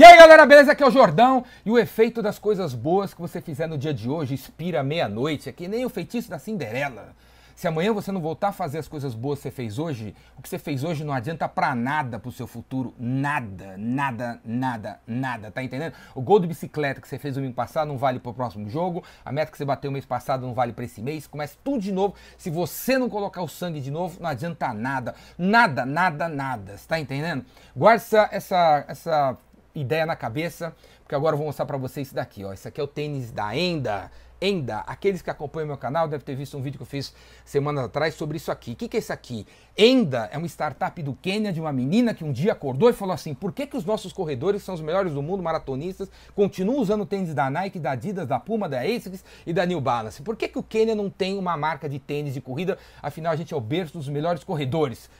E aí galera, beleza? Aqui é o Jordão e o efeito das coisas boas que você fizer no dia de hoje expira meia-noite. É que nem o feitiço da Cinderela. Se amanhã você não voltar a fazer as coisas boas que você fez hoje, o que você fez hoje não adianta pra nada pro seu futuro. Nada, nada, nada, nada. Tá entendendo? O gol de bicicleta que você fez no domingo passado não vale pro próximo jogo. A meta que você bateu mês passado não vale pra esse mês. Começa tudo de novo. Se você não colocar o sangue de novo, não adianta nada. Nada, nada, nada. Você tá entendendo? Guarda essa, essa, essa ideia na cabeça, porque agora eu vou mostrar para vocês isso daqui, ó. Esse aqui é o tênis da Enda. Enda, aqueles que acompanham meu canal devem ter visto um vídeo que eu fiz semanas atrás sobre isso aqui. O que, que é isso aqui? Enda é uma startup do Quênia de uma menina que um dia acordou e falou assim: por que, que os nossos corredores são os melhores do mundo, maratonistas, continuam usando tênis da Nike, da Adidas, da Puma, da ASICS e da New Balance? Por que, que o Quênia não tem uma marca de tênis de corrida? Afinal, a gente é o berço dos melhores corredores.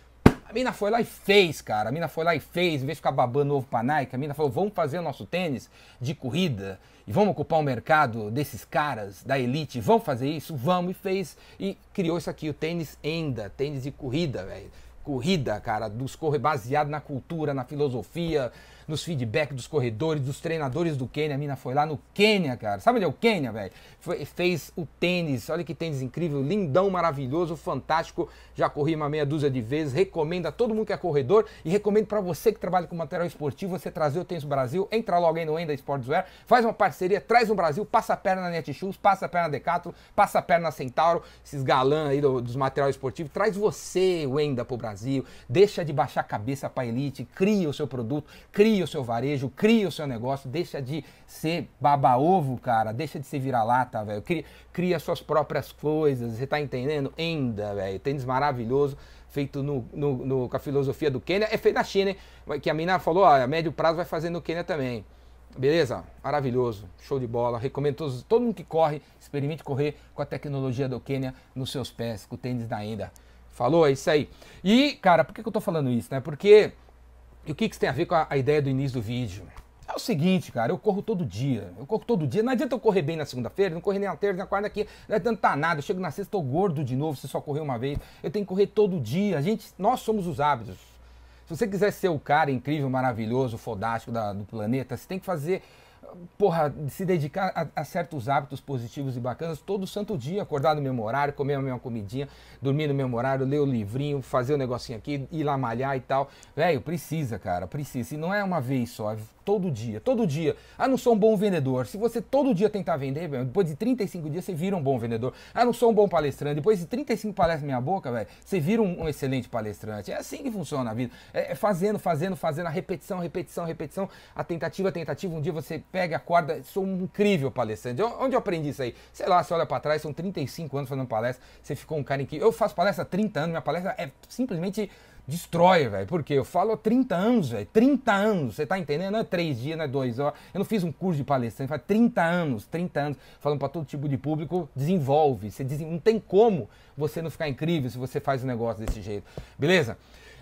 A mina foi lá e fez, cara. A mina foi lá e fez, em vez de ficar babando ovo pra Nike, a mina falou: vamos fazer o nosso tênis de corrida e vamos ocupar o mercado desses caras da elite. Vamos fazer isso? Vamos, e fez. E criou isso aqui, o tênis Enda, tênis de corrida, velho. Corrida, cara, dos corre baseado na cultura, na filosofia, nos feedback dos corredores, dos treinadores do Quênia. A mina foi lá no Quênia, cara. Sabe onde é o Quênia, velho? Fez o tênis. Olha que tênis incrível, lindão, maravilhoso, fantástico. Já corri uma meia dúzia de vezes. Recomendo a todo mundo que é corredor e recomendo para você que trabalha com material esportivo, você trazer o tênis Brasil. Entra logo aí no Enda Sportswear, faz uma parceria, traz no Brasil, passa a perna na Netshoes, passa a perna na Decathlon, passa a perna na Centauro, esses galãs aí do, dos materiais esportivos. Traz você, o Enda, pro Brasil. Deixa de baixar a cabeça pra elite, cria o seu produto, cria cria o seu varejo, cria o seu negócio, deixa de ser baba-ovo, cara, deixa de ser vira-lata, velho. Cria, cria suas próprias coisas, você tá entendendo? Enda, velho. Tênis maravilhoso, feito no, no, no, com a filosofia do Quênia. É feito na China, hein? Que a mina falou, ó, a médio prazo vai fazer no Quênia também. Beleza? Maravilhoso, show de bola. Recomendo todos, todo mundo que corre, experimente correr com a tecnologia do Quênia nos seus pés, com o tênis da Enda. Falou? É isso aí. E, cara, por que, que eu tô falando isso, né? Porque e o que, que isso tem a ver com a, ideia do início do vídeo? É o seguinte, cara, eu corro todo dia. Eu corro todo dia. Não adianta eu correr bem na segunda-feira, não correr nem na terça, na quarta aqui. Não adianta nada. Eu chego na sexta, tô gordo de novo, se só correr uma vez. Eu tenho que correr todo dia. A gente, nós somos os hábitos. Se você quiser ser o cara incrível, maravilhoso, fodástico da, do planeta, você tem que fazer porra, se dedicar a, a, certos hábitos positivos e bacanas todo santo dia, acordar no mesmo horário, comer a mesma comidinha, dormir no mesmo horário, ler o livrinho, fazer o um negocinho aqui, ir lá malhar e tal. Velho, precisa, cara, precisa. E não é uma vez só, todo dia, todo dia. Ah, não sou um bom vendedor. Se você todo dia tentar vender, depois de 35 dias você vira um bom vendedor. Ah, não sou um bom palestrante. Depois de 35 palestras na minha boca, velho, você vira um, um, excelente palestrante. É assim que funciona a vida. É, é fazendo, fazendo, fazendo, a repetição, repetição, repetição, a tentativa, a tentativa. Um dia você pega, acorda, sou um incrível palestrante. Onde eu aprendi isso aí? Sei lá, você olha para trás, são 35 anos fazendo palestra, você ficou um cara incrível. Eu faço palestra há 30 anos, minha palestra é simplesmente destrói, velho. Porque eu falo há 30 anos, velho. 30 anos, você tá entendendo? Não é três dias, não é dois. Ó. Eu não fiz um curso de palestrante, faz 30 anos, 30 anos, falando para todo tipo de público, desenvolve. Você desen... Não tem como você não ficar incrível se você faz um negócio desse jeito. Beleza?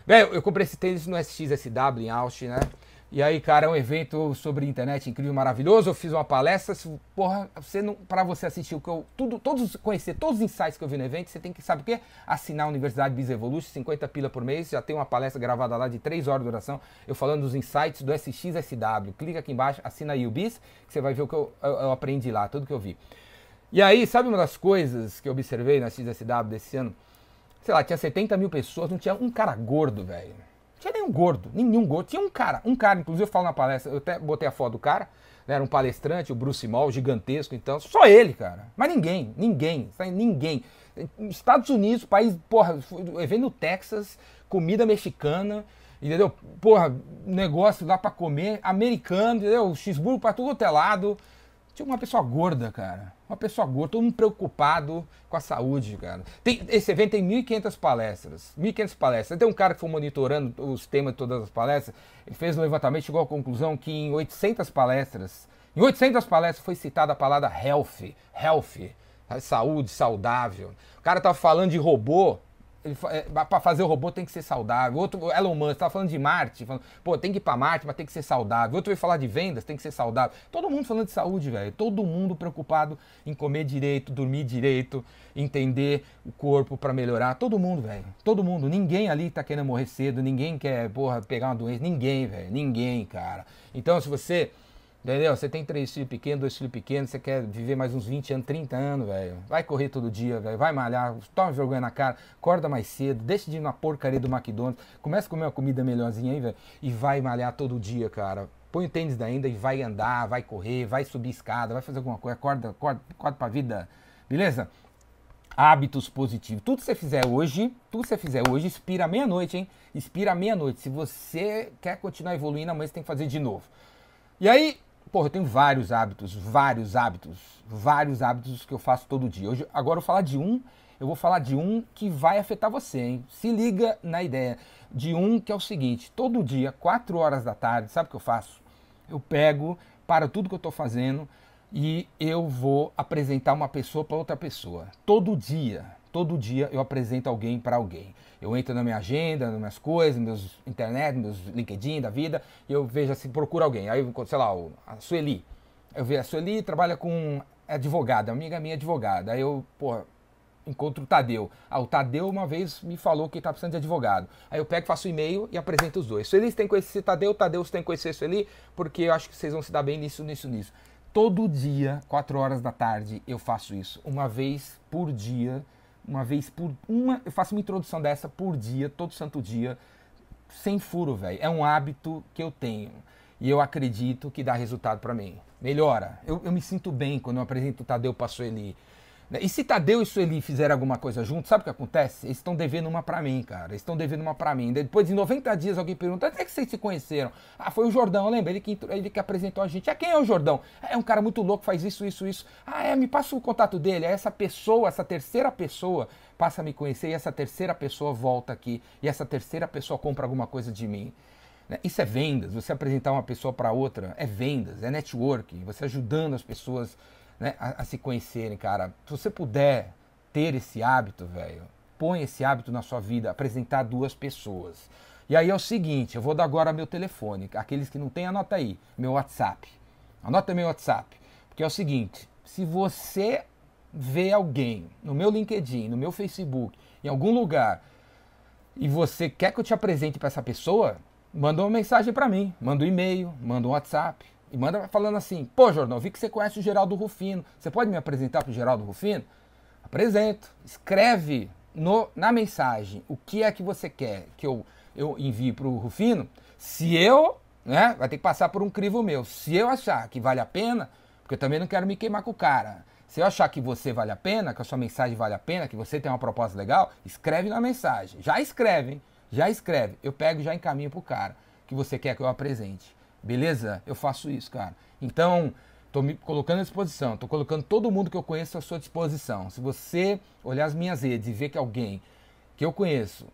Velho, eu comprei esse tênis no SXSW em Austin, né? E aí, cara, é um evento sobre internet incrível, maravilhoso. Eu fiz uma palestra, porra, você não, para você assistir o que eu, tudo, todos conhecer todos os insights que eu vi no evento, você tem que sabe o quê? Assinar a Universidade Biz Evolution, 50 pila por mês, já tem uma palestra gravada lá de 3 horas de duração, eu falando dos insights do SXSW. Clica aqui embaixo, assina aí o Biz, que você vai ver o que eu, eu, eu aprendi lá, tudo que eu vi. E aí, sabe uma das coisas que eu observei na XSW desse ano? Sei lá, tinha 70 mil pessoas, não tinha um cara gordo, velho tinha nenhum gordo, nenhum gordo. Tinha um cara, um cara, inclusive eu falo na palestra, eu até botei a foto do cara, né, era um palestrante, o Bruce Moll, gigantesco, então, só ele, cara. Mas ninguém, ninguém, ninguém. Estados Unidos, país, porra, evento no Texas, comida mexicana, entendeu? Porra, negócio lá para comer, americano, entendeu? Cheeseburger pra tudo outro lado. Tinha uma pessoa gorda, cara. Uma pessoa gorda, todo mundo preocupado com a saúde, cara. Tem, esse evento tem 1.500 palestras. 1.500 palestras. Tem um cara que foi monitorando os temas de todas as palestras. Ele fez um levantamento e chegou à conclusão que em 800 palestras, em 800 palestras foi citada a palavra health. Health. Saúde, saudável. O cara tava falando de robô. É, para fazer o robô tem que ser saudável. Outro, Elon Musk, estava falando de Marte, falando, pô, tem que ir para Marte, mas tem que ser saudável. Outro veio falar de vendas, tem que ser saudável. Todo mundo falando de saúde, velho. Todo mundo preocupado em comer direito, dormir direito, entender o corpo para melhorar. Todo mundo, velho. Todo mundo. Ninguém ali tá querendo morrer cedo, ninguém quer, porra, pegar uma doença. Ninguém, velho. Ninguém, cara. Então, se você Entendeu? Você tem três filhos pequenos, dois filhos pequenos, você quer viver mais uns 20 anos, 30 anos, velho. Vai correr todo dia, velho. Vai malhar, toma vergonha na cara, acorda mais cedo, deixa de ir na porcaria do McDonald's, começa a comer uma comida melhorzinha aí, velho, e vai malhar todo dia, cara. Põe o tênis ainda e vai andar, vai correr, vai subir escada, vai fazer alguma coisa, acorda, acorda, acorda pra vida, beleza? Hábitos positivos. Tudo que você fizer hoje, tudo que você fizer hoje, inspira meia-noite, hein? Inspira meia-noite. Se você quer continuar evoluindo, amanhã você tem que fazer de novo. E aí, Porra, eu tenho vários hábitos, vários hábitos, vários hábitos que eu faço todo dia. Hoje, agora eu vou falar de um, eu vou falar de um que vai afetar você, hein? Se liga na ideia de um que é o seguinte: todo dia, 4 horas da tarde, sabe o que eu faço? Eu pego, para tudo que eu estou fazendo e eu vou apresentar uma pessoa para outra pessoa. Todo dia, todo dia eu apresento alguém para alguém. Eu entro na minha agenda, nas minhas coisas, meus internet, meus LinkedIn da vida, e eu vejo assim, procuro alguém. Aí, sei lá, a Sueli. Eu vejo a Sueli trabalha com advogada, amiga minha advogada. Aí eu, pô, encontro o Tadeu. Ah, o Tadeu uma vez me falou que está precisando de advogado. Aí eu pego, faço e-mail e apresento os dois. Sueli, você tem que conhecer Tadeu, Tadeu, você tem que conhecer Sueli, porque eu acho que vocês vão se dar bem nisso, nisso, nisso. Todo dia, 4 horas da tarde, eu faço isso. Uma vez por dia uma vez por uma, eu faço uma introdução dessa por dia, todo santo dia, sem furo, velho. É um hábito que eu tenho e eu acredito que dá resultado para mim. Melhora. Eu, eu, me sinto bem quando eu apresento o Tadeu Passueli. Né? E se Tadeu e Sueli fizerem alguma coisa junto, sabe o que acontece? Eles estão devendo uma para mim, cara. Eles estão devendo uma para mim. Depois de 90 dias alguém pergunta, onde é que vocês se conheceram? Ah, foi o Jordão, lembra? Ele que, ele que apresentou a gente. Ah, quem é o Jordão? É um cara muito louco, faz isso, isso, isso. Ah, é, me passa o contato dele. É essa pessoa, essa terceira pessoa passa a me conhecer e essa terceira pessoa volta aqui e essa terceira pessoa compra alguma coisa de mim. Né? Isso é vendas. Você apresentar uma pessoa para outra é vendas, é networking. Você ajudando as pessoas né, a, a, se conhecerem, cara. Se você puder ter esse hábito, velho, põe esse hábito na sua vida, apresentar duas pessoas. E aí é o seguinte, eu vou dar agora meu telefone. Aqueles que não têm, anota aí, meu WhatsApp. Anota meu WhatsApp. Porque é o seguinte, se você vê alguém no meu LinkedIn, no meu Facebook, em algum lugar, e você quer que eu te apresente para essa pessoa, manda uma mensagem para mim, manda um e-mail, manda um WhatsApp, e manda falando assim: pô, Jordão, vi que você conhece o Geraldo Rufino. Você pode me apresentar para o Geraldo Rufino? Apresento. Escreve no, na mensagem o que é que você quer que eu, eu envie para o Rufino. Se eu, né, vai ter que passar por um crivo meu. Se eu achar que vale a pena, porque eu também não quero me queimar com o cara. Se eu achar que você vale a pena, que a sua mensagem vale a pena, que você tem uma proposta legal, escreve na mensagem. Já escreve, hein? Já escreve. Eu pego e já encaminho pro cara que você quer que eu apresente. Beleza? Eu faço isso, cara. Então, estou me colocando à disposição, estou colocando todo mundo que eu conheço à sua disposição. Se você olhar as minhas redes e ver que alguém que eu conheço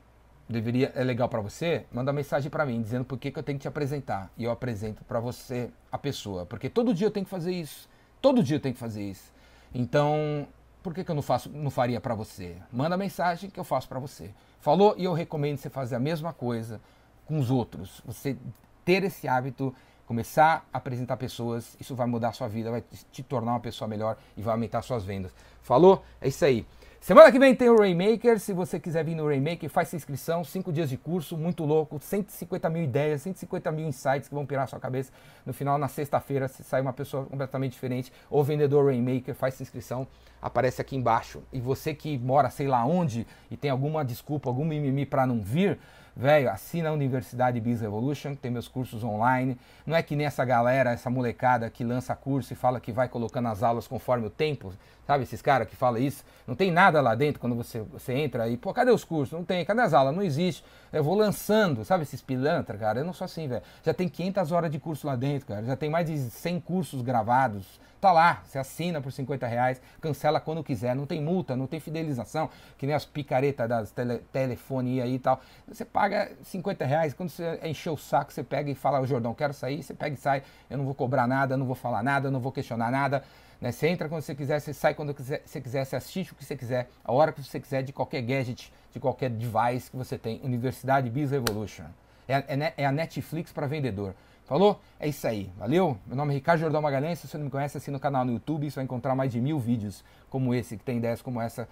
deveria é legal para você, manda mensagem para mim dizendo por que, que eu tenho que te apresentar e eu apresento para você a pessoa, porque todo dia eu tenho que fazer isso. Todo dia eu tenho que fazer isso. Então, por que, que eu não faço, não faria para você? Manda mensagem que eu faço para você. Falou e eu recomendo você fazer a mesma coisa com os outros. Você ter esse hábito, começar a apresentar pessoas, isso vai mudar a sua vida, vai te tornar uma pessoa melhor e vai aumentar suas vendas. Falou? É isso aí. Semana que vem tem o Rainmaker. Se você quiser vir no Rainmaker, faz sua inscrição. Cinco dias de curso, muito louco. 150 mil ideias, 150 mil insights que vão pirar a sua cabeça. No final, na sexta-feira, você sai uma pessoa completamente diferente. O vendedor Rainmaker, faz sua inscrição. Aparece aqui embaixo. E você que mora sei lá onde e tem alguma desculpa, algum mimimi para não vir, velho, assina a Universidade Biz Revolution, tem meus cursos online. Não é que nem essa galera, essa molecada que lança curso e fala que vai colocando as aulas conforme o tempo, sabe? Esses caras que falam isso. Não tem nada lá dentro quando você, você entra aí, pô, cadê os cursos? Não tem, cadê as aulas? Não existe. Eu vou lançando, sabe esses pilantra, cara? Eu não sou assim, velho. Já tem 500 horas de curso lá dentro, cara. Já tem mais de 100 cursos gravados. Tá lá, você assina por 50 reais, cancela quando quiser, não tem multa, não tem fidelização, que nem as picaretas das tele, telefone aí e tal. Você paga paga 50 reais. Quando você encher o saco, você pega e fala, o Jordão, quero sair, você pega e sai. Eu não vou cobrar nada, não vou falar nada, não vou questionar nada. Né? Você entra quando você quiser, você sai quando você quiser, você assiste o que você quiser, a hora que você quiser, de qualquer gadget, de qualquer device que você tem. Universidade Biz Revolution. É, é, é a Netflix para vendedor. Falou? É isso aí. Valeu? Meu nome é Ricardo Jordão Magalhães. Se você não me conhece, assina o canal no YouTube. Você vai encontrar mais de mil vídeos como esse, que tem ideias como essa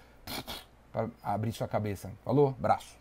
para abrir sua cabeça. Falou? Abraço.